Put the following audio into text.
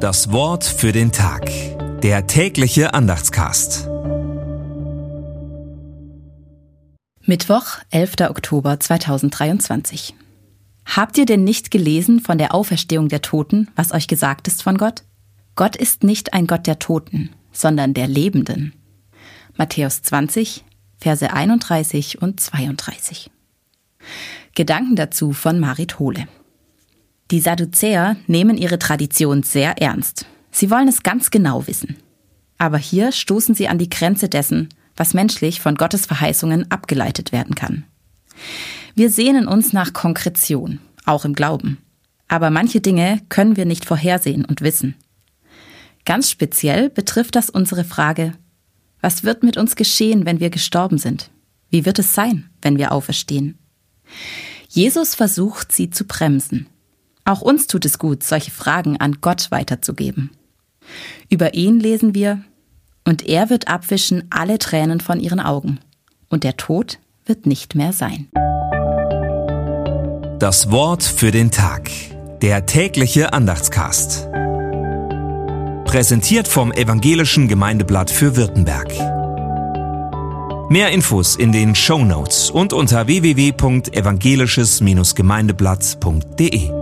Das Wort für den Tag. Der tägliche Andachtscast. Mittwoch, 11. Oktober 2023. Habt ihr denn nicht gelesen von der Auferstehung der Toten, was euch gesagt ist von Gott? Gott ist nicht ein Gott der Toten, sondern der Lebenden. Matthäus 20, Verse 31 und 32. Gedanken dazu von Marit Hohle. Die Sadduzäer nehmen ihre Tradition sehr ernst. Sie wollen es ganz genau wissen. Aber hier stoßen sie an die Grenze dessen, was menschlich von Gottes Verheißungen abgeleitet werden kann. Wir sehnen uns nach Konkretion, auch im Glauben. Aber manche Dinge können wir nicht vorhersehen und wissen. Ganz speziell betrifft das unsere Frage, was wird mit uns geschehen, wenn wir gestorben sind? Wie wird es sein, wenn wir auferstehen? Jesus versucht, sie zu bremsen. Auch uns tut es gut, solche Fragen an Gott weiterzugeben. Über ihn lesen wir, und er wird abwischen alle Tränen von ihren Augen, und der Tod wird nicht mehr sein. Das Wort für den Tag. Der tägliche Andachtscast. Präsentiert vom Evangelischen Gemeindeblatt für Württemberg. Mehr Infos in den Show Notes und unter www.evangelisches-gemeindeblatt.de.